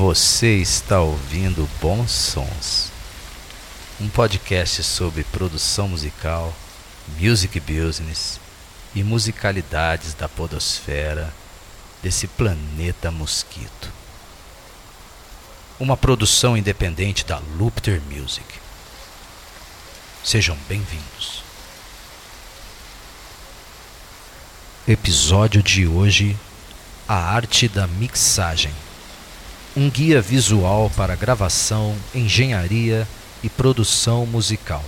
Você está ouvindo Bons Sons, um podcast sobre produção musical, music business e musicalidades da podosfera desse planeta mosquito. Uma produção independente da Lupter Music. Sejam bem-vindos. Episódio de hoje: A arte da mixagem um guia visual para gravação, engenharia e produção musical.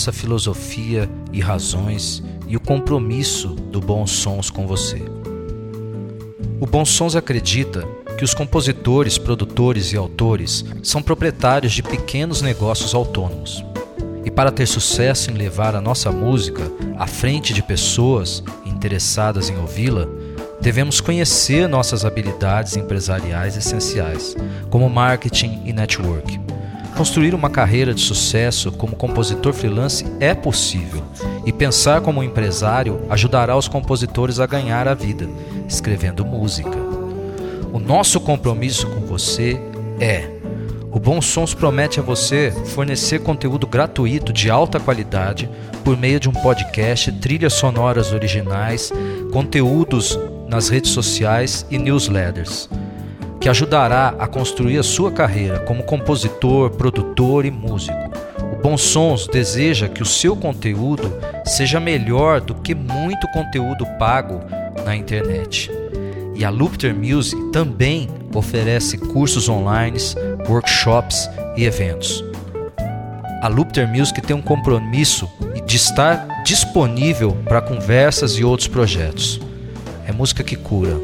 Nossa filosofia e razões e o compromisso do Bons Sons com você. O Bons Sons acredita que os compositores, produtores e autores são proprietários de pequenos negócios autônomos. E para ter sucesso em levar a nossa música à frente de pessoas interessadas em ouvi-la, devemos conhecer nossas habilidades empresariais essenciais, como marketing e network. Construir uma carreira de sucesso como compositor freelance é possível, e pensar como empresário ajudará os compositores a ganhar a vida, escrevendo música. O nosso compromisso com você é: o Bom Sons promete a você fornecer conteúdo gratuito de alta qualidade por meio de um podcast, trilhas sonoras originais, conteúdos nas redes sociais e newsletters, que ajudará a construir a sua carreira como compositor, produtor e músico. O Bons Sons deseja que o seu conteúdo seja melhor do que muito conteúdo pago na internet. E a Lupter Music também oferece cursos online, workshops e eventos. A Lupter Music tem um compromisso de estar disponível para conversas e outros projetos. É música que cura.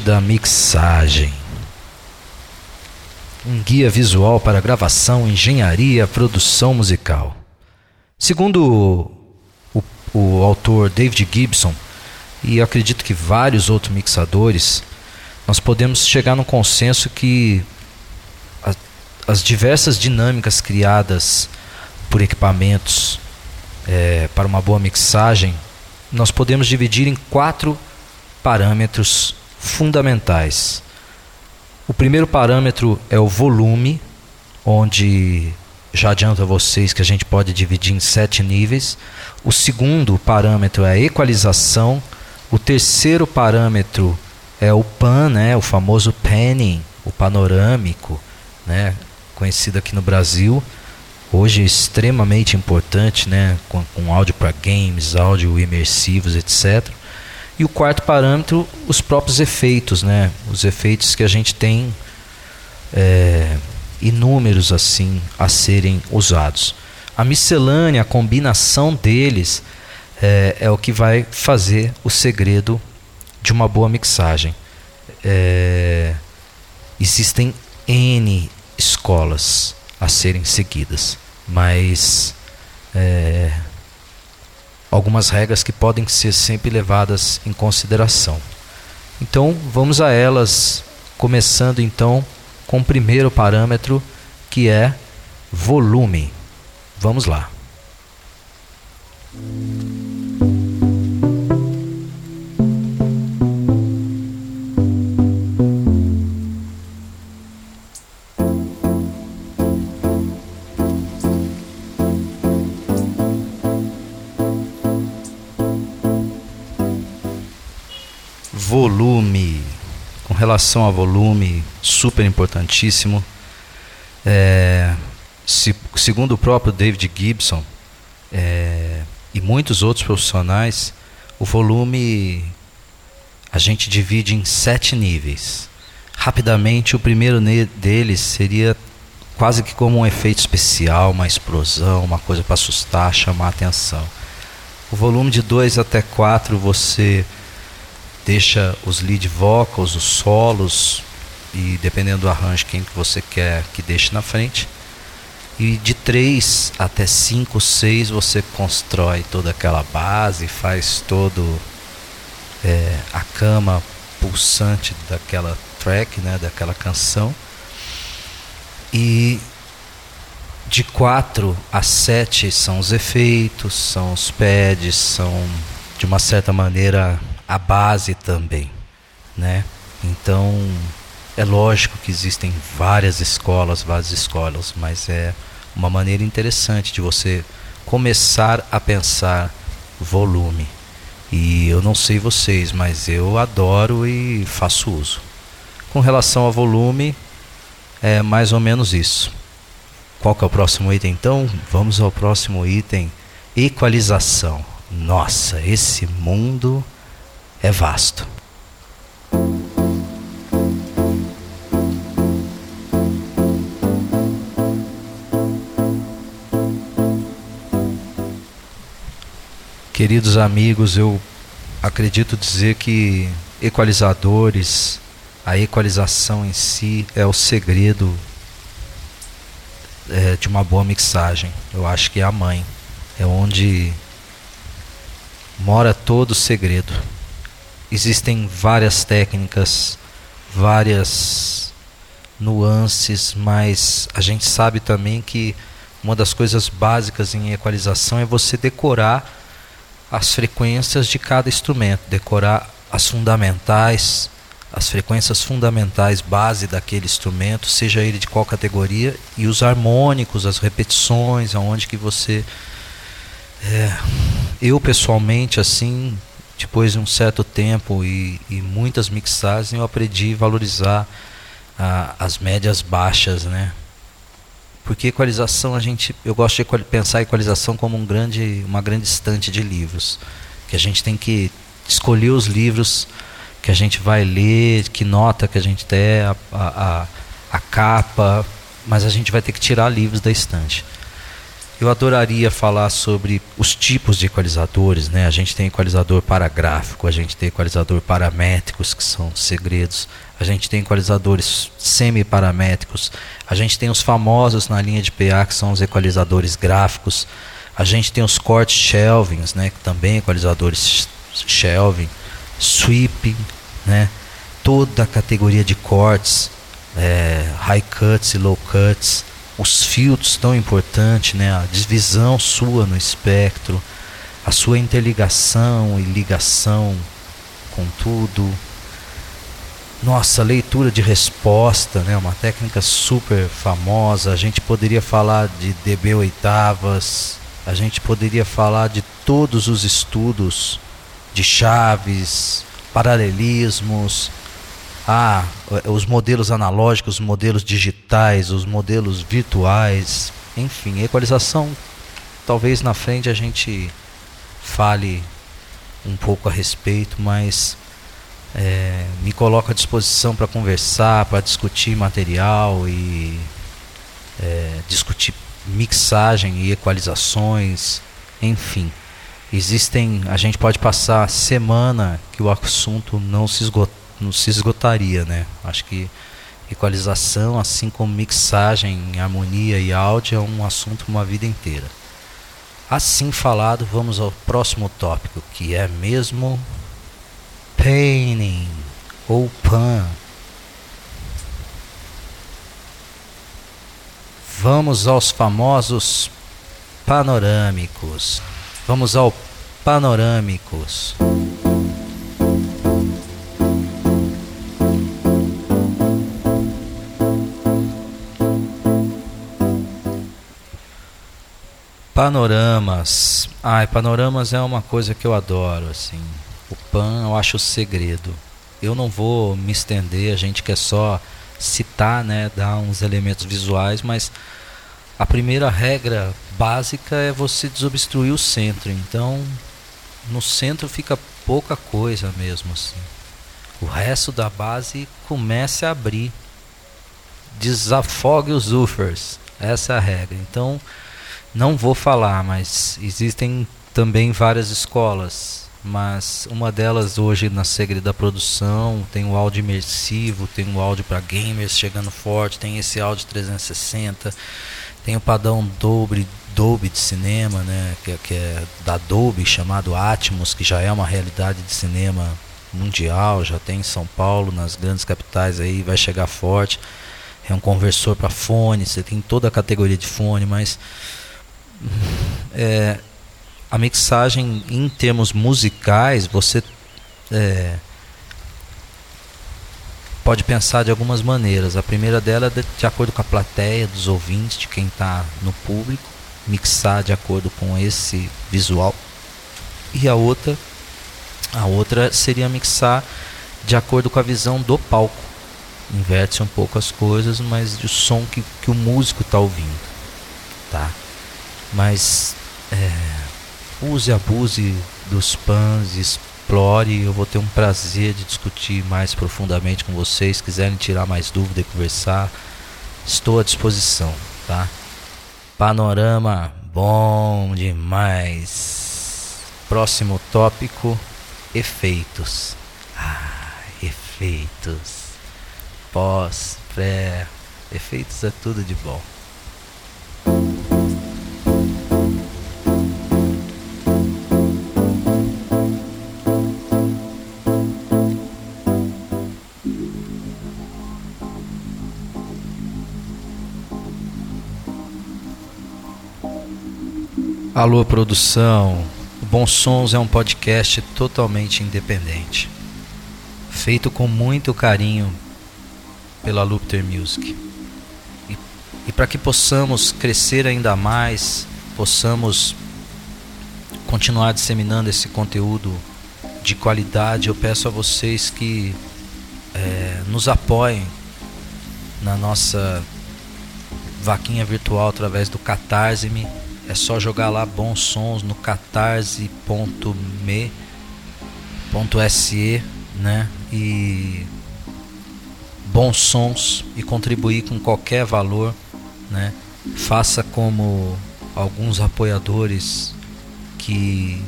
Da mixagem. Um guia visual para gravação, engenharia, produção musical. Segundo o, o autor David Gibson, e acredito que vários outros mixadores, nós podemos chegar num consenso que a, as diversas dinâmicas criadas por equipamentos é, para uma boa mixagem, nós podemos dividir em quatro parâmetros fundamentais. O primeiro parâmetro é o volume, onde já adianto a vocês que a gente pode dividir em sete níveis. O segundo parâmetro é a equalização. O terceiro parâmetro é o PAN, né, o famoso panning, o panorâmico, né, conhecido aqui no Brasil hoje extremamente importante, né, com, com áudio para games, áudio imersivos, etc. E o quarto parâmetro, os próprios efeitos, né, os efeitos que a gente tem é, inúmeros assim a serem usados. A miscelânea, a combinação deles é, é o que vai fazer o segredo de uma boa mixagem. É, existem N escolas a serem seguidas mas é, algumas regras que podem ser sempre levadas em consideração. Então vamos a elas, começando então com o primeiro parâmetro que é volume. Vamos lá. Volume. Com relação a volume, super importantíssimo. É, se, segundo o próprio David Gibson é, e muitos outros profissionais, o volume a gente divide em sete níveis. Rapidamente, o primeiro deles seria quase que como um efeito especial, uma explosão, uma coisa para assustar, chamar atenção. O volume de 2 até 4 você deixa os lead vocals, os solos e dependendo do arranjo quem que você quer que deixe na frente. E de 3 até 5, 6 você constrói toda aquela base, faz todo é, a cama pulsante daquela track, né, daquela canção. E de 4 a 7 são os efeitos, são os pads, são de uma certa maneira a base também, né? Então, é lógico que existem várias escolas, várias escolas, mas é uma maneira interessante de você começar a pensar volume. E eu não sei vocês, mas eu adoro e faço uso. Com relação ao volume, é mais ou menos isso. Qual que é o próximo item então? Vamos ao próximo item, equalização. Nossa, esse mundo é vasto. Queridos amigos, eu acredito dizer que equalizadores, a equalização em si é o segredo é, de uma boa mixagem. Eu acho que é a mãe, é onde mora todo o segredo existem várias técnicas, várias nuances, mas a gente sabe também que uma das coisas básicas em equalização é você decorar as frequências de cada instrumento, decorar as fundamentais, as frequências fundamentais base daquele instrumento, seja ele de qual categoria, e os harmônicos, as repetições, aonde que você é, eu pessoalmente assim depois de um certo tempo e, e muitas mixagens, eu aprendi a valorizar a, as médias baixas, né? Porque equalização a gente, eu gosto de pensar a equalização como um grande, uma grande estante de livros, que a gente tem que escolher os livros que a gente vai ler, que nota que a gente tem, a, a, a capa, mas a gente vai ter que tirar livros da estante. Eu adoraria falar sobre os tipos de equalizadores, né? A gente tem equalizador para gráfico, a gente tem equalizador paramétricos, que são segredos, a gente tem equalizadores semi-paramétricos, a gente tem os famosos na linha de PA, que são os equalizadores gráficos, a gente tem os cortes shelvings, né? Que também equalizadores shelving, sweeping, né? Toda a categoria de cortes, é, high cuts e low cuts os filtros tão importantes, né? a divisão sua no espectro, a sua interligação e ligação com tudo. Nossa, leitura de resposta, né? uma técnica super famosa. A gente poderia falar de DB oitavas, a gente poderia falar de todos os estudos de chaves, paralelismos, ah, os modelos analógicos, os modelos digitais, os modelos virtuais, enfim, equalização. Talvez na frente a gente fale um pouco a respeito, mas é, me coloco à disposição para conversar, para discutir material e é, discutir mixagem e equalizações, enfim. Existem, a gente pode passar semana que o assunto não se esgotar não se esgotaria, né? Acho que equalização, assim como mixagem, harmonia e áudio, é um assunto uma vida inteira. Assim falado, vamos ao próximo tópico, que é mesmo painting ou pan. Vamos aos famosos panorâmicos. Vamos ao panorâmicos. Panoramas. Ai, panoramas é uma coisa que eu adoro, assim. O pan eu acho o segredo. Eu não vou me estender, a gente quer só citar, né, dar uns elementos visuais, mas a primeira regra básica é você desobstruir o centro. Então, no centro fica pouca coisa mesmo assim. O resto da base começa a abrir. Desafogue os woofers. Essa é a regra. Então, não vou falar, mas existem também várias escolas. Mas uma delas hoje na segredo da produção tem o áudio imersivo, tem o áudio para gamers chegando forte, tem esse áudio 360, tem o padrão Dolby, Dolby de cinema, né, que, é, que é da Dolby chamado Atmos, que já é uma realidade de cinema mundial, já tem em São Paulo, nas grandes capitais aí vai chegar forte. É um conversor para fone, você tem toda a categoria de fone, mas é, a mixagem em termos musicais, você é, pode pensar de algumas maneiras. A primeira dela é de, de acordo com a plateia dos ouvintes, de quem está no público, mixar de acordo com esse visual. E a outra, a outra seria mixar de acordo com a visão do palco. Inverte-se um pouco as coisas, mas o som que, que o músico está ouvindo. Tá? Mas é, use abuse dos pans, explore. Eu vou ter um prazer de discutir mais profundamente com vocês. Se quiserem tirar mais dúvida e conversar, estou à disposição, tá? Panorama bom demais. Próximo tópico: efeitos. Ah, efeitos. Pós, pré, efeitos é tudo de bom. Alô produção, o Bons Sons é um podcast totalmente independente, feito com muito carinho pela Lupter Music. E, e para que possamos crescer ainda mais, possamos continuar disseminando esse conteúdo de qualidade, eu peço a vocês que é, nos apoiem na nossa vaquinha virtual através do Catarse-me é só jogar lá bons sons no catarse.me.se, né? E bons sons e contribuir com qualquer valor, né? Faça como alguns apoiadores que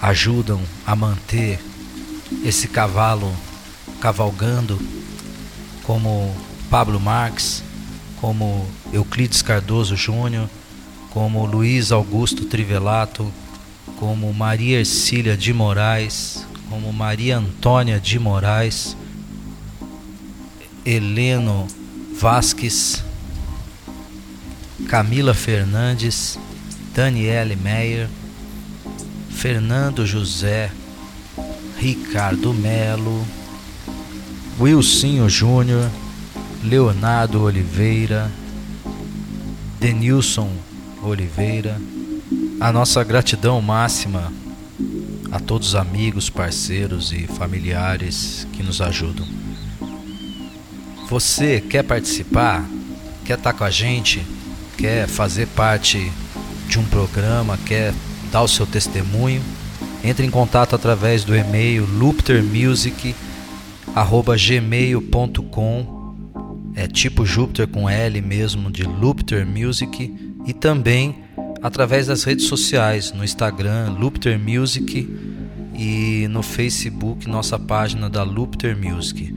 ajudam a manter esse cavalo cavalgando, como Pablo Marx, como Euclides Cardoso Júnior, como Luiz Augusto Trivelato, como Maria Ercília de Moraes, como Maria Antônia de Moraes, Heleno Vasques, Camila Fernandes, Daniele Meyer, Fernando José, Ricardo Melo, Wilsinho Júnior, Leonardo Oliveira, Denilson Oliveira, a nossa gratidão máxima a todos os amigos, parceiros e familiares que nos ajudam. Você quer participar? Quer estar com a gente? Quer fazer parte de um programa? Quer dar o seu testemunho? Entre em contato através do e-mail luptermusic@gmail.com. É tipo Júpiter com L mesmo de Lupter Music e também através das redes sociais, no Instagram Lupter Music e no Facebook nossa página da Lupter Music.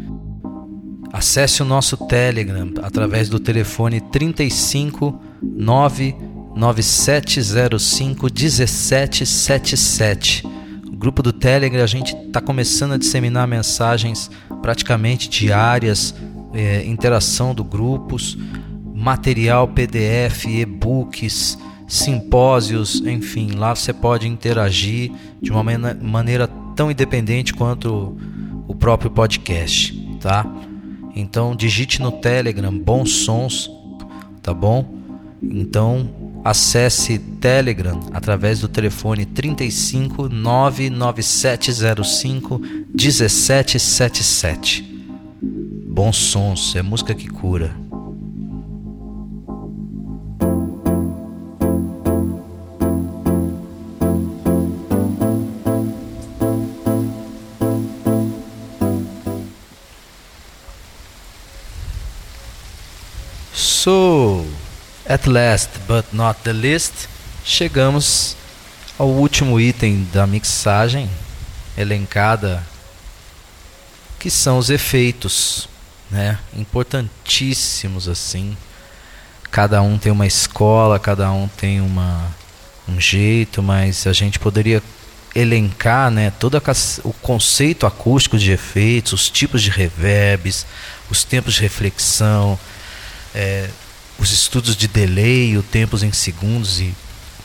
Acesse o nosso Telegram através do telefone 35 99705 1777. O grupo do Telegram a gente está começando a disseminar mensagens praticamente diárias, é, interação do grupos, material PDF, e-books, simpósios, enfim, lá você pode interagir de uma maneira tão independente quanto o próprio podcast, tá? Então digite no Telegram Bons Sons, tá bom? Então acesse Telegram através do telefone 35 99705 1777. Bons Sons é música que cura. So, at last but not the least, chegamos ao último item da mixagem elencada, que são os efeitos, né? Importantíssimos assim. Cada um tem uma escola, cada um tem uma um jeito, mas a gente poderia elencar, né, todo o conceito acústico de efeitos, os tipos de reverbs, os tempos de reflexão, é, os estudos de delay, o tempos em segundos e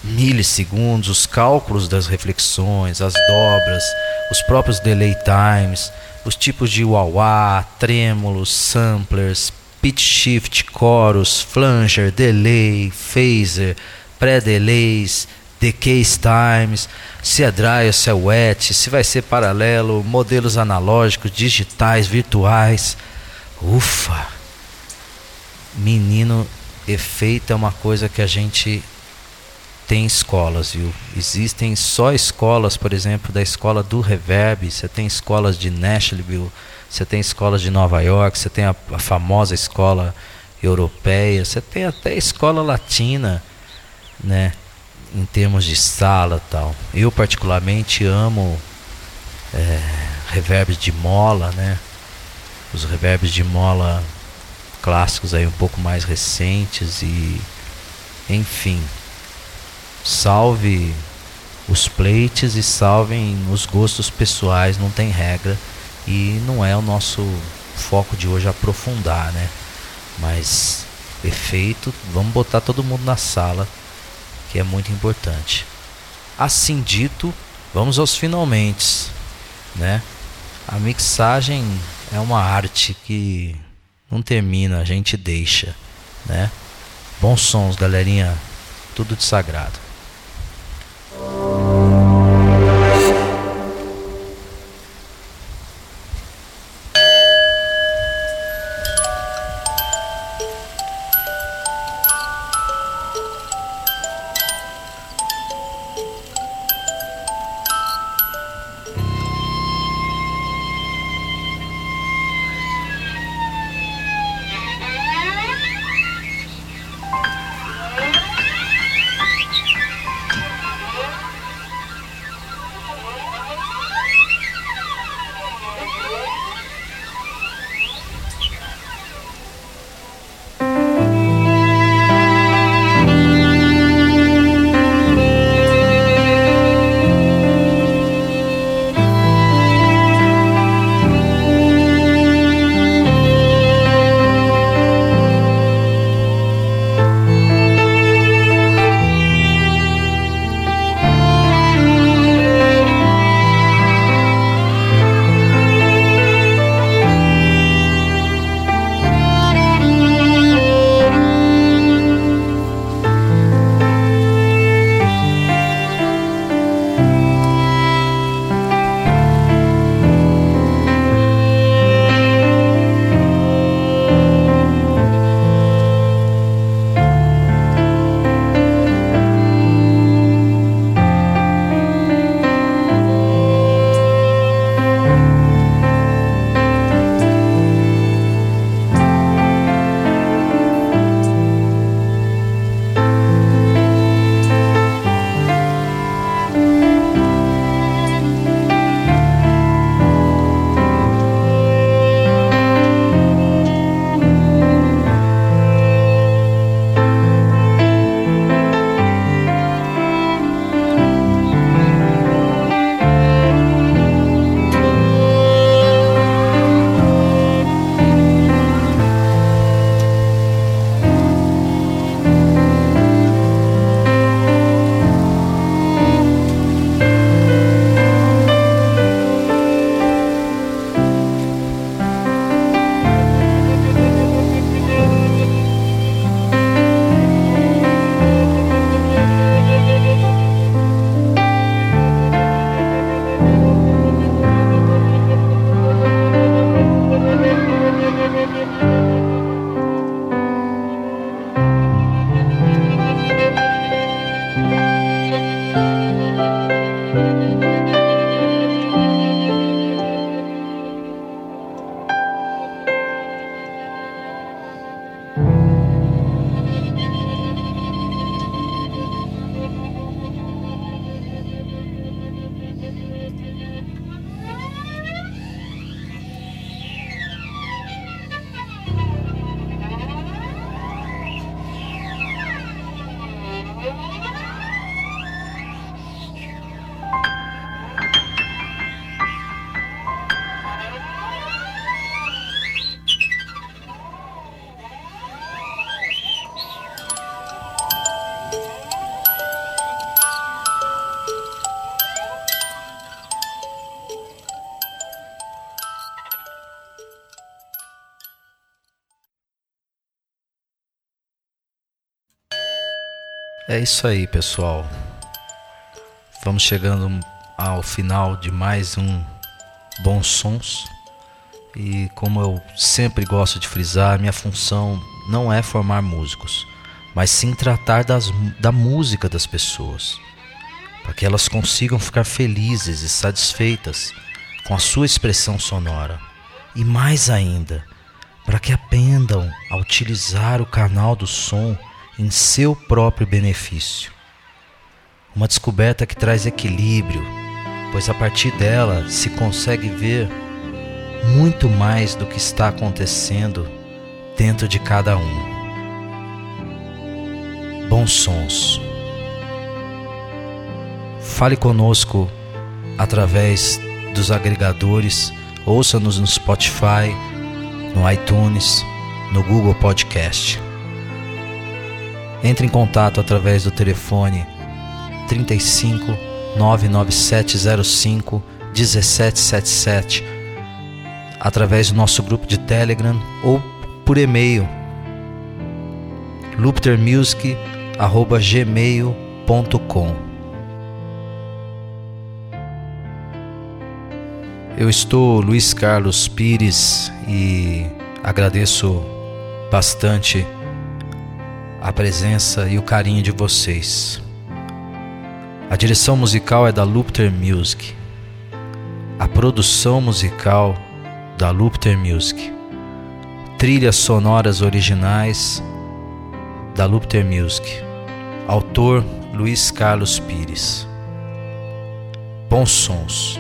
milissegundos, os cálculos das reflexões, as dobras, os próprios delay times, os tipos de wah-wah, trêmulos, samplers, pitch shift, chorus, flanger, delay, phaser, pré-delays, decay times, se é dry ou se é wet, se vai ser paralelo, modelos analógicos, digitais, virtuais. Ufa! Menino, efeito é uma coisa que a gente tem escolas, viu? Existem só escolas, por exemplo, da escola do Reverb, você tem escolas de Nashville, você tem escolas de Nova York, você tem a, a famosa escola europeia, você tem até escola latina, né? Em termos de sala tal. Eu particularmente amo é, reverbs de mola, né? Os reverbs de mola clássicos aí um pouco mais recentes e enfim salve os plates e salvem os gostos pessoais não tem regra e não é o nosso foco de hoje aprofundar né? Mas efeito vamos botar todo mundo na sala que é muito importante. Assim dito vamos aos finalmente né? A mixagem é uma arte que não termina, a gente deixa, né? Bons sons, galerinha, tudo de sagrado. É isso aí, pessoal. Vamos chegando ao final de mais um Bons Sons. E como eu sempre gosto de frisar, minha função não é formar músicos, mas sim tratar das, da música das pessoas, para que elas consigam ficar felizes e satisfeitas com a sua expressão sonora. E mais ainda, para que aprendam a utilizar o canal do som em seu próprio benefício. Uma descoberta que traz equilíbrio, pois a partir dela se consegue ver muito mais do que está acontecendo dentro de cada um. Bons sons. Fale conosco através dos agregadores, ouça-nos no Spotify, no iTunes, no Google Podcast. Entre em contato através do telefone 35 99705 1777 através do nosso grupo de Telegram ou por e-mail luptermusic@gmail.com. Eu estou Luiz Carlos Pires e agradeço bastante a presença e o carinho de vocês. A direção musical é da Lupter Music. A produção musical da Lupter Music. Trilhas sonoras originais da Lupter Music. Autor Luiz Carlos Pires. Bons sons.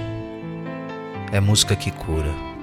É música que cura.